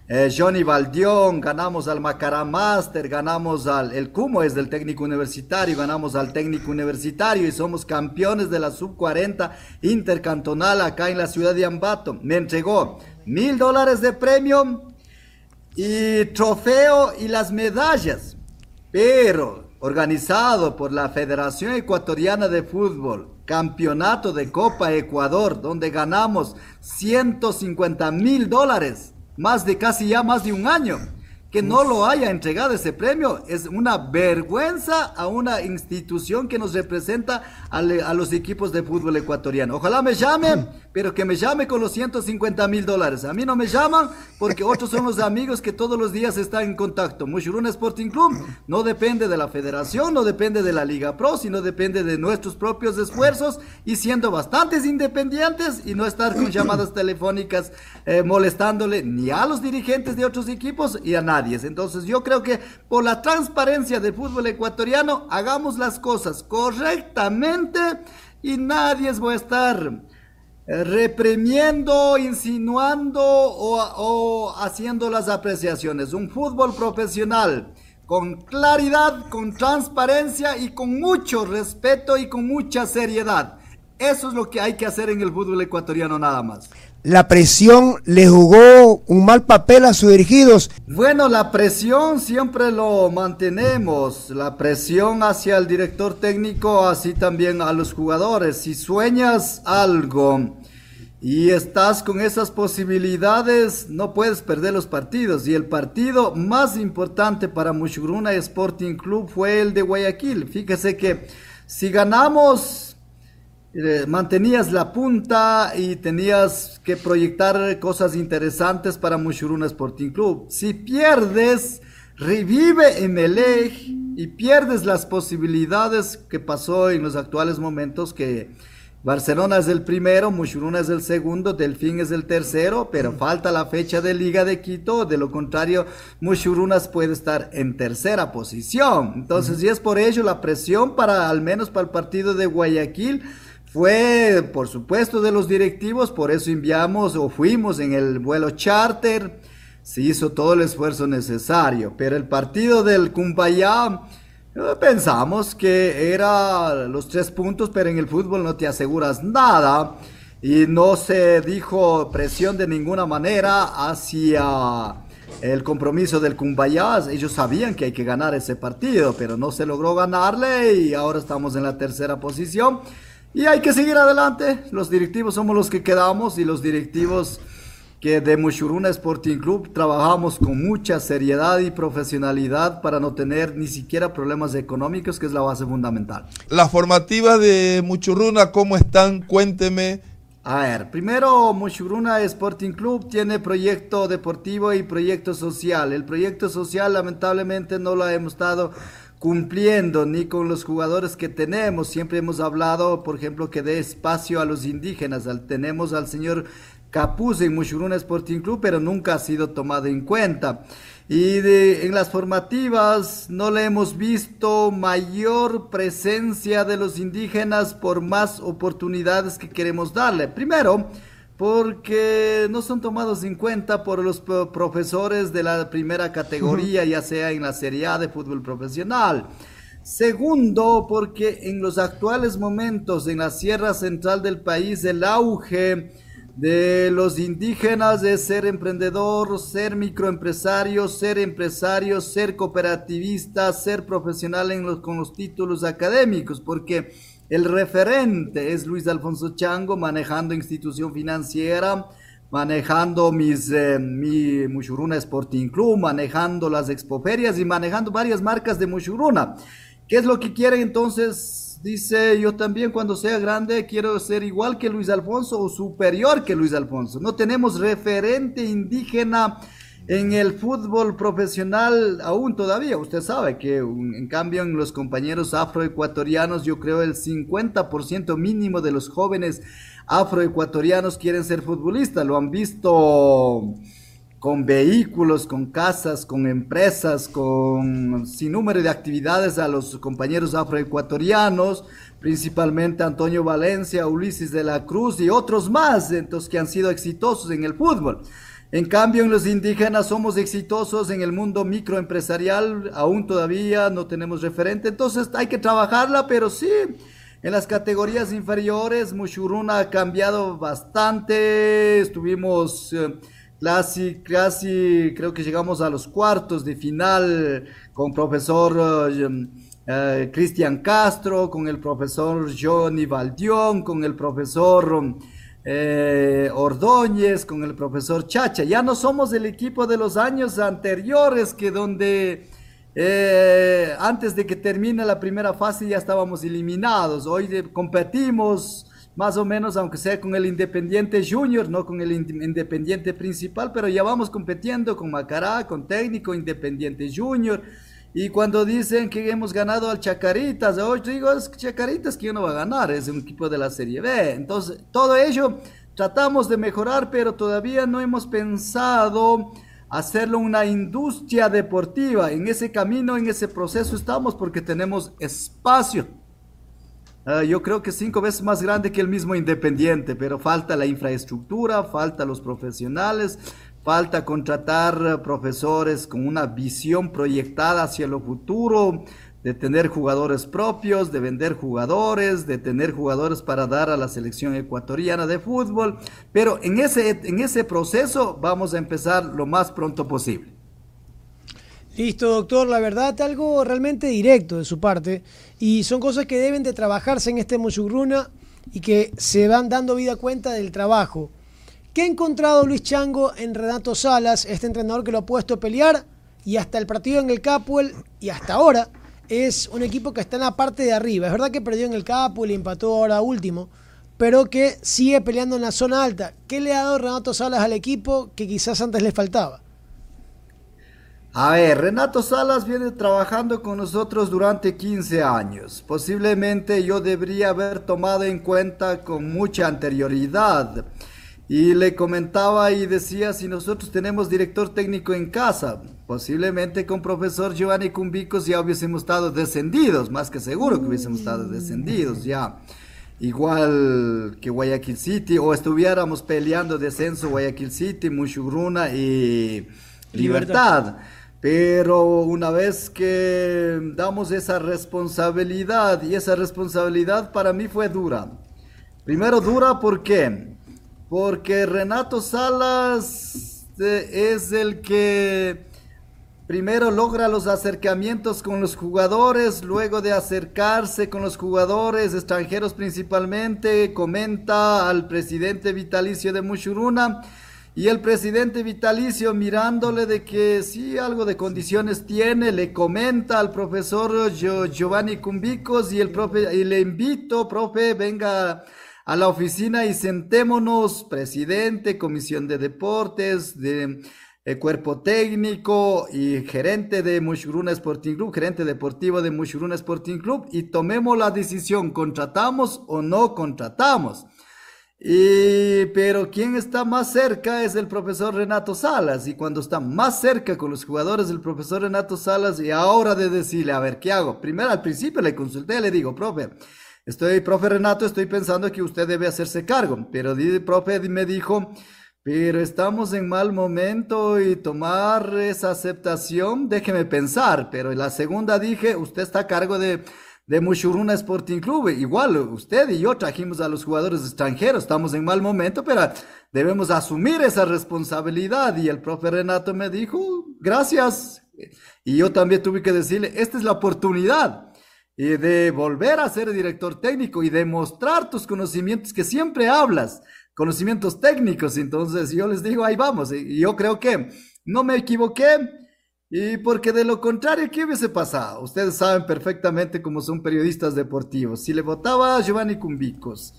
eh, Johnny Valdión, ganamos al Macará Master, ganamos al, el Cumo es del técnico universitario, ganamos al técnico universitario y somos campeones de la sub 40 intercantonal acá en la ciudad de Ambato. Me entregó mil dólares de premio y trofeo y las medallas, pero organizado por la Federación Ecuatoriana de Fútbol, campeonato de Copa Ecuador, donde ganamos 150 mil dólares más de casi ya más de un año que no lo haya entregado ese premio es una vergüenza a una institución que nos representa a, los equipos de fútbol ecuatoriano. Ojalá me llamen, pero que me llame con los 150 mil dólares. A mí no me llaman porque otros son los amigos que todos los días están en contacto. Mushuruna Sporting Club no depende de la federación, no depende de la Liga Pro, sino depende de nuestros propios esfuerzos y siendo bastantes independientes y no estar con llamadas telefónicas eh, molestándole ni a los dirigentes de otros equipos y a nadie. Entonces yo creo que por la transparencia del fútbol ecuatoriano hagamos las cosas correctamente y nadie va a estar eh, reprimiendo, insinuando o, o haciendo las apreciaciones. Un fútbol profesional con claridad, con transparencia y con mucho respeto y con mucha seriedad. Eso es lo que hay que hacer en el fútbol ecuatoriano nada más la presión le jugó un mal papel a sus dirigidos. Bueno, la presión siempre lo mantenemos, la presión hacia el director técnico, así también a los jugadores. Si sueñas algo y estás con esas posibilidades, no puedes perder los partidos. Y el partido más importante para Mushugruna Sporting Club fue el de Guayaquil. Fíjese que si ganamos eh, mantenías la punta y tenías que proyectar cosas interesantes para Mushuruna Sporting Club. Si pierdes, revive en el eje y pierdes las posibilidades que pasó en los actuales momentos que Barcelona es el primero, Mushuruna es el segundo, Delfín es el tercero, pero falta la fecha de Liga de Quito, de lo contrario, Mushurunas puede estar en tercera posición. Entonces, y es por ello la presión para, al menos para el partido de Guayaquil, fue, por supuesto, de los directivos, por eso enviamos o fuimos en el vuelo charter, se hizo todo el esfuerzo necesario, pero el partido del Cumbayá eh, pensamos que era los tres puntos, pero en el fútbol no te aseguras nada y no se dijo presión de ninguna manera hacia el compromiso del Cumbayá. Ellos sabían que hay que ganar ese partido, pero no se logró ganarle y ahora estamos en la tercera posición. Y hay que seguir adelante. Los directivos somos los que quedamos y los directivos que de Mushuruna Sporting Club trabajamos con mucha seriedad y profesionalidad para no tener ni siquiera problemas económicos, que es la base fundamental. Las formativas de Muchuruna, ¿cómo están? Cuénteme. A ver, primero Mushuruna Sporting Club tiene proyecto deportivo y proyecto social. El proyecto social lamentablemente no lo hemos estado cumpliendo ni con los jugadores que tenemos. Siempre hemos hablado, por ejemplo, que dé espacio a los indígenas. tenemos al señor Capuz en Mushuruna Sporting Club, pero nunca ha sido tomado en cuenta. Y en las formativas no le hemos visto mayor presencia de los indígenas por más oportunidades que queremos darle. Primero, porque no son tomados en cuenta por los profesores de la primera categoría, ya sea en la Serie A de fútbol profesional. Segundo, porque en los actuales momentos en la Sierra Central del país el auge de los indígenas es ser emprendedor, ser microempresario, ser empresario, ser cooperativista, ser profesional en los, con los títulos académicos, porque el referente es Luis Alfonso Chango manejando institución financiera, manejando mis, eh, mi Mushuruna Sporting Club, manejando las expoferias y manejando varias marcas de Mushuruna. ¿Qué es lo que quiere entonces? Dice, yo también cuando sea grande quiero ser igual que Luis Alfonso o superior que Luis Alfonso. No tenemos referente indígena en el fútbol profesional aún todavía, usted sabe que en cambio en los compañeros afroecuatorianos yo creo el 50% mínimo de los jóvenes afroecuatorianos quieren ser futbolistas, lo han visto con vehículos, con casas, con empresas, con sin número de actividades a los compañeros afroecuatorianos, principalmente Antonio Valencia, Ulises de la Cruz y otros más, entonces que han sido exitosos en el fútbol. En cambio, en los indígenas somos exitosos en el mundo microempresarial, aún todavía no tenemos referente, entonces hay que trabajarla, pero sí, en las categorías inferiores, Mushuruna ha cambiado bastante, estuvimos eh, casi, casi, creo que llegamos a los cuartos de final con profesor... eh, eh, Cristian Castro, con el profesor Johnny Valdión, con el profesor eh, Ordóñez, con el profesor Chacha. Ya no somos el equipo de los años anteriores que donde eh, antes de que termine la primera fase ya estábamos eliminados. Hoy competimos más o menos, aunque sea con el Independiente Junior, no con el Inde- Independiente principal, pero ya vamos compitiendo con Macará, con Técnico, Independiente Junior. Y cuando dicen que hemos ganado al Chacaritas, hoy digo, es Chacaritas que no va a ganar, es un equipo de la Serie B. Entonces, todo ello tratamos de mejorar, pero todavía no hemos pensado hacerlo una industria deportiva. En ese camino, en ese proceso estamos porque tenemos espacio. Ah, yo creo que cinco veces más grande que el mismo Independiente, pero falta la infraestructura, falta los profesionales, falta contratar eh, profesores con una visión proyectada hacia lo futuro, de tener jugadores propios, de vender jugadores, de tener jugadores para dar a la selección ecuatoriana de fútbol, pero en ese, en ese proceso vamos a empezar lo más pronto posible. Listo, doctor. La verdad, algo realmente directo de su parte. Y son cosas que deben de trabajarse en este Muchugruna y que se van dando vida cuenta del trabajo. ¿Qué ha encontrado Luis Chango en Renato Salas, este entrenador que lo ha puesto a pelear? Y hasta el partido en el Capuel, y hasta ahora, es un equipo que está en la parte de arriba. Es verdad que perdió en el Capuel y empató ahora último, pero que sigue peleando en la zona alta. ¿Qué le ha dado Renato Salas al equipo que quizás antes le faltaba? A ver, Renato Salas viene trabajando con nosotros durante 15 años. Posiblemente yo debería haber tomado en cuenta con mucha anterioridad. Y le comentaba y decía, si nosotros tenemos director técnico en casa, posiblemente con profesor Giovanni Cumbicos ya hubiésemos estado descendidos, más que seguro que hubiésemos estado descendidos ya. Igual que Guayaquil City, o estuviéramos peleando descenso Guayaquil City, Mushugruna y Libertad. Pero una vez que damos esa responsabilidad, y esa responsabilidad para mí fue dura. Primero dura, ¿por qué? Porque Renato Salas eh, es el que primero logra los acercamientos con los jugadores, luego de acercarse con los jugadores extranjeros principalmente, comenta al presidente vitalicio de Mushuruna y el presidente vitalicio mirándole de que sí algo de condiciones tiene, le comenta al profesor Gio- Giovanni Cumbicos y el profe y le invito, profe, venga a la oficina y sentémonos, presidente, comisión de deportes, de eh, cuerpo técnico y gerente de Mushuruna Sporting Club, gerente deportivo de Mushuruna Sporting Club, y tomemos la decisión, ¿contratamos o no contratamos? Y, pero quien está más cerca es el profesor Renato Salas, y cuando está más cerca con los jugadores el profesor Renato Salas, y ahora de decirle, a ver, ¿qué hago? Primero al principio le consulté, le digo, profe, Estoy, profe Renato, estoy pensando que usted debe hacerse cargo, pero el profe me dijo, pero estamos en mal momento y tomar esa aceptación, déjeme pensar, pero en la segunda dije, usted está a cargo de, de Mushuruna Sporting Club, igual usted y yo trajimos a los jugadores extranjeros, estamos en mal momento, pero debemos asumir esa responsabilidad y el profe Renato me dijo, gracias, y yo también tuve que decirle, esta es la oportunidad y de volver a ser director técnico y demostrar tus conocimientos que siempre hablas, conocimientos técnicos. Entonces yo les digo, ahí vamos. Y yo creo que no me equivoqué. Y porque de lo contrario, ¿qué hubiese pasado? Ustedes saben perfectamente cómo son periodistas deportivos. Si le votaba a Giovanni Cumbicos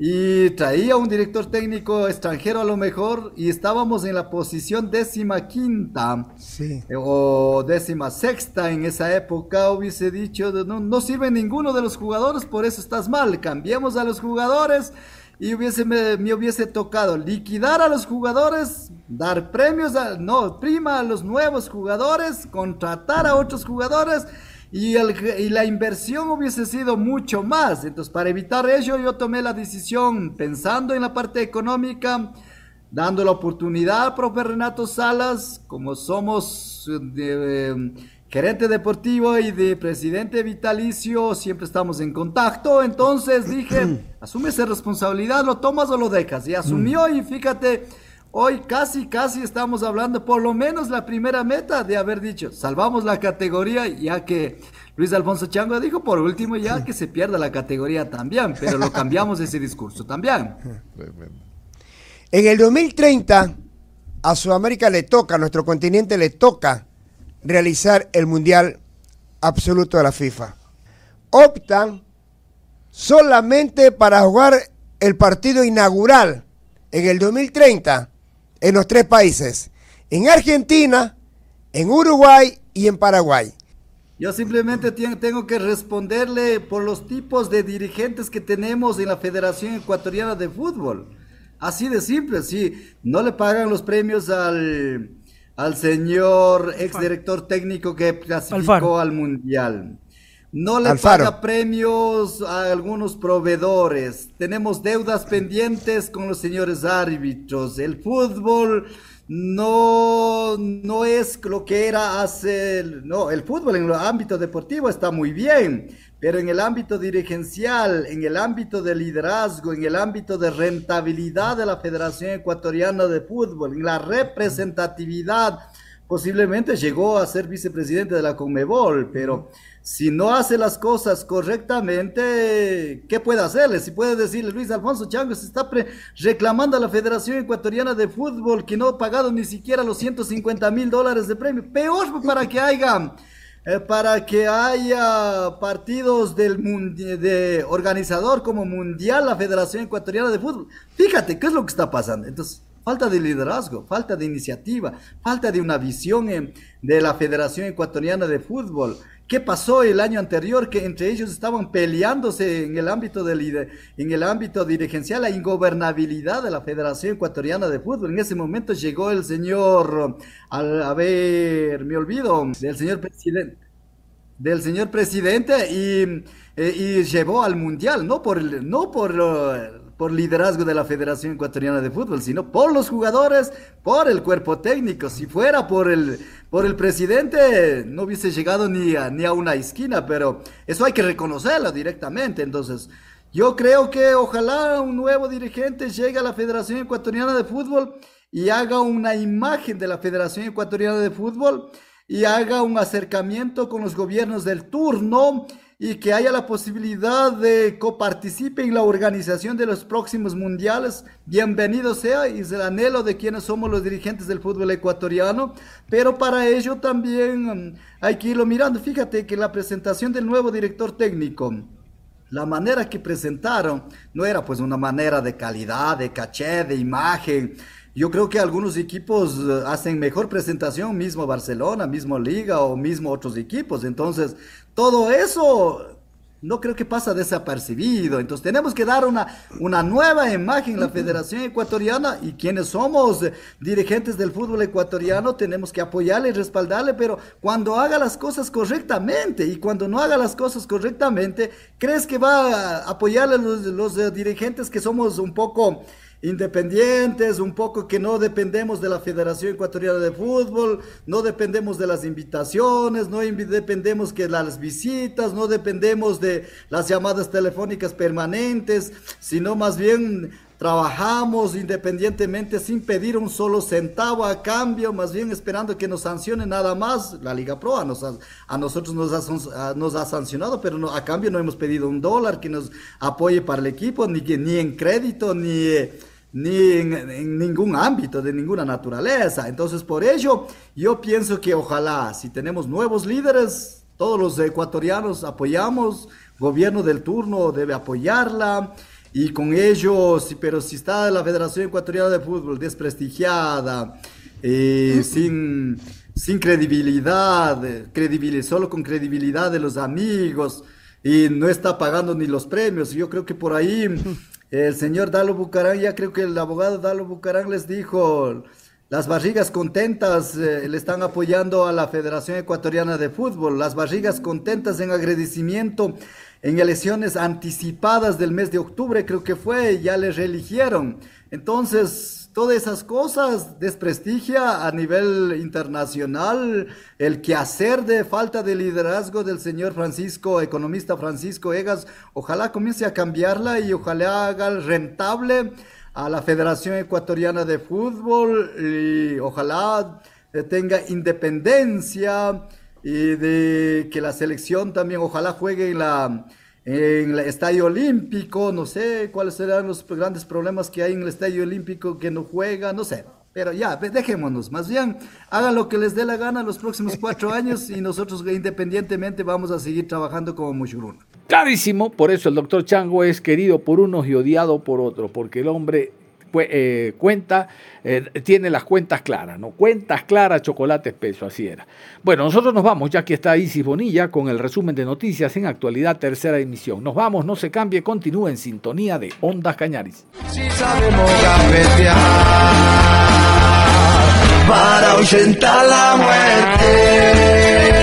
y traía un director técnico extranjero a lo mejor y estábamos en la posición décima quinta Sí. o décima sexta en esa época hubiese dicho no, no sirve ninguno de los jugadores por eso estás mal cambiemos a los jugadores y hubiese me, me hubiese tocado liquidar a los jugadores dar premios a, no prima a los nuevos jugadores contratar a otros jugadores y, el, y la inversión hubiese sido mucho más. Entonces, para evitar ello, yo tomé la decisión, pensando en la parte económica, dando la oportunidad al profe Renato Salas, como somos eh, de, eh, gerente deportivo y de presidente vitalicio, siempre estamos en contacto, entonces dije, asume esa responsabilidad, lo tomas o lo dejas, y asumió y fíjate, hoy casi, casi estamos hablando por lo menos la primera meta de haber dicho, salvamos la categoría, ya que Luis Alfonso Chango dijo, por último, ya que se pierda la categoría también, pero lo cambiamos ese discurso también. En el 2030, a Sudamérica le toca, a nuestro continente le toca realizar el Mundial Absoluto de la FIFA. Optan solamente para jugar el partido inaugural en el 2030 en los tres países, en Argentina, en Uruguay y en Paraguay. Yo simplemente tengo que responderle por los tipos de dirigentes que tenemos en la Federación Ecuatoriana de Fútbol. Así de simple, sí. No le pagan los premios al, al señor exdirector técnico que clasificó al Mundial. No le paga premios a algunos proveedores. Tenemos deudas pendientes con los señores árbitros. El fútbol no, no es lo que era hace... No, el fútbol en el ámbito deportivo está muy bien, pero en el ámbito dirigencial, en el ámbito de liderazgo, en el ámbito de rentabilidad de la Federación Ecuatoriana de Fútbol, en la representatividad, posiblemente llegó a ser vicepresidente de la Conmebol, pero si no hace las cosas correctamente, ¿qué puede hacerle? Si puede decirle Luis Alfonso Chango se está reclamando a la Federación Ecuatoriana de Fútbol que no ha pagado ni siquiera los 150 mil dólares de premio. Peor para que haya, eh, que haya partidos del de organizador como mundial la Federación Ecuatoriana de Fútbol. Fíjate, ¿qué es lo que está pasando? Entonces, falta de liderazgo, falta de iniciativa, falta de una visión eh, de la Federación Ecuatoriana de Fútbol. ¿Qué pasó el año anterior? Que entre ellos estaban peleándose en el ámbito, del, en el ámbito dirigencial la ingobernabilidad de la Federación Ecuatoriana de Fútbol. En ese momento llegó el señor, a ver, me olvido, del señor presidente, del señor presidente y, eh, llevó al mundial, no por, no por por liderazgo de la Federación Ecuatoriana de Fútbol, sino por los jugadores, por el cuerpo técnico. Si fuera por el, por el presidente, no hubiese llegado ni a, ni a una esquina, pero eso hay que reconocerlo directamente. Entonces, yo creo que ojalá un nuevo dirigente llegue a la Federación Ecuatoriana de Fútbol y haga una imagen de la Federación Ecuatoriana de Fútbol y haga un acercamiento con los gobiernos del turno y que haya la posibilidad de coparticipe en la organización de los próximos mundiales. Bienvenido sea y es el anhelo de quienes somos los dirigentes del fútbol ecuatoriano, pero para ello también mm, hay que irlo mirando. Fíjate que la presentación del nuevo director técnico, la manera que presentaron no era pues una manera de calidad, de caché, de imagen. Yo creo que algunos equipos eh, hacen mejor presentación, mismo Barcelona, mismo Liga o mismo otros equipos. Entonces, todo eso no creo que pasa desapercibido. Entonces tenemos que dar una, una nueva imagen en la Federación Ecuatoriana. Y quienes somos dirigentes del fútbol ecuatoriano tenemos que apoyarle y respaldarle, pero cuando haga las cosas correctamente y cuando no haga las cosas correctamente, ¿crees que va a apoyarle a los, los dirigentes que somos un poco independientes, un poco que no dependemos de la Federación Ecuatoriana de Fútbol, no dependemos de las invitaciones, no dependemos que las visitas, no dependemos de las llamadas telefónicas permanentes, sino más bien trabajamos independientemente sin pedir un solo centavo a cambio, más bien esperando que nos sancione nada más. La Liga Pro a, a nosotros nos ha, nos ha sancionado, pero no, a cambio no hemos pedido un dólar que nos apoye para el equipo, ni, ni en crédito, ni ni en, ningún ámbito, de ninguna naturaleza. Entonces, por ello, yo pienso que ojalá, si tenemos nuevos líderes, todos los ecuatorianos apoyamos, gobierno del turno debe apoyarla. Y con ello, pero si está la Federación Ecuatoriana de Fútbol desprestigiada, eh, sin, sin credibilidad, credibilidad, solo con credibilidad de los amigos, y no está pagando ni los premios, yo creo que por ahí el señor Dalo Bucarán, ya creo que el abogado Dalo Bucarán les dijo, las barrigas contentas eh, le están apoyando a la Federación Ecuatoriana de Fútbol, las barrigas contentas en agradecimiento en elecciones anticipadas del mes de octubre, creo que fue, ya les reeligieron. Entonces, todas esas cosas desprestigia a nivel internacional el quehacer de falta de liderazgo del señor Francisco, economista Francisco Egas. Ojalá comience a cambiarla y ojalá haga rentable a la Federación Ecuatoriana de Fútbol y ojalá tenga independencia y de que la selección también ojalá juegue en la en el Estadio Olímpico, no sé cuáles serán los grandes problemas que hay en el Estadio Olímpico que no juega, no sé. Pero ya, dejémonos. Más bien, hagan lo que les dé la gana los próximos cuatro años y nosotros independientemente vamos a seguir trabajando como Mushuruna. Clarísimo, por eso el doctor Chango es querido por unos y odiado por otros, porque el hombre eh, cuenta, eh, tiene las cuentas claras, ¿no? Cuentas claras, chocolate espeso, así era. Bueno, nosotros nos vamos, ya que está Isis Bonilla con el resumen de noticias en actualidad, tercera emisión. Nos vamos, no se cambie, continúe en sintonía de Ondas Cañaris. Si sabemos para ahuyentar la muerte.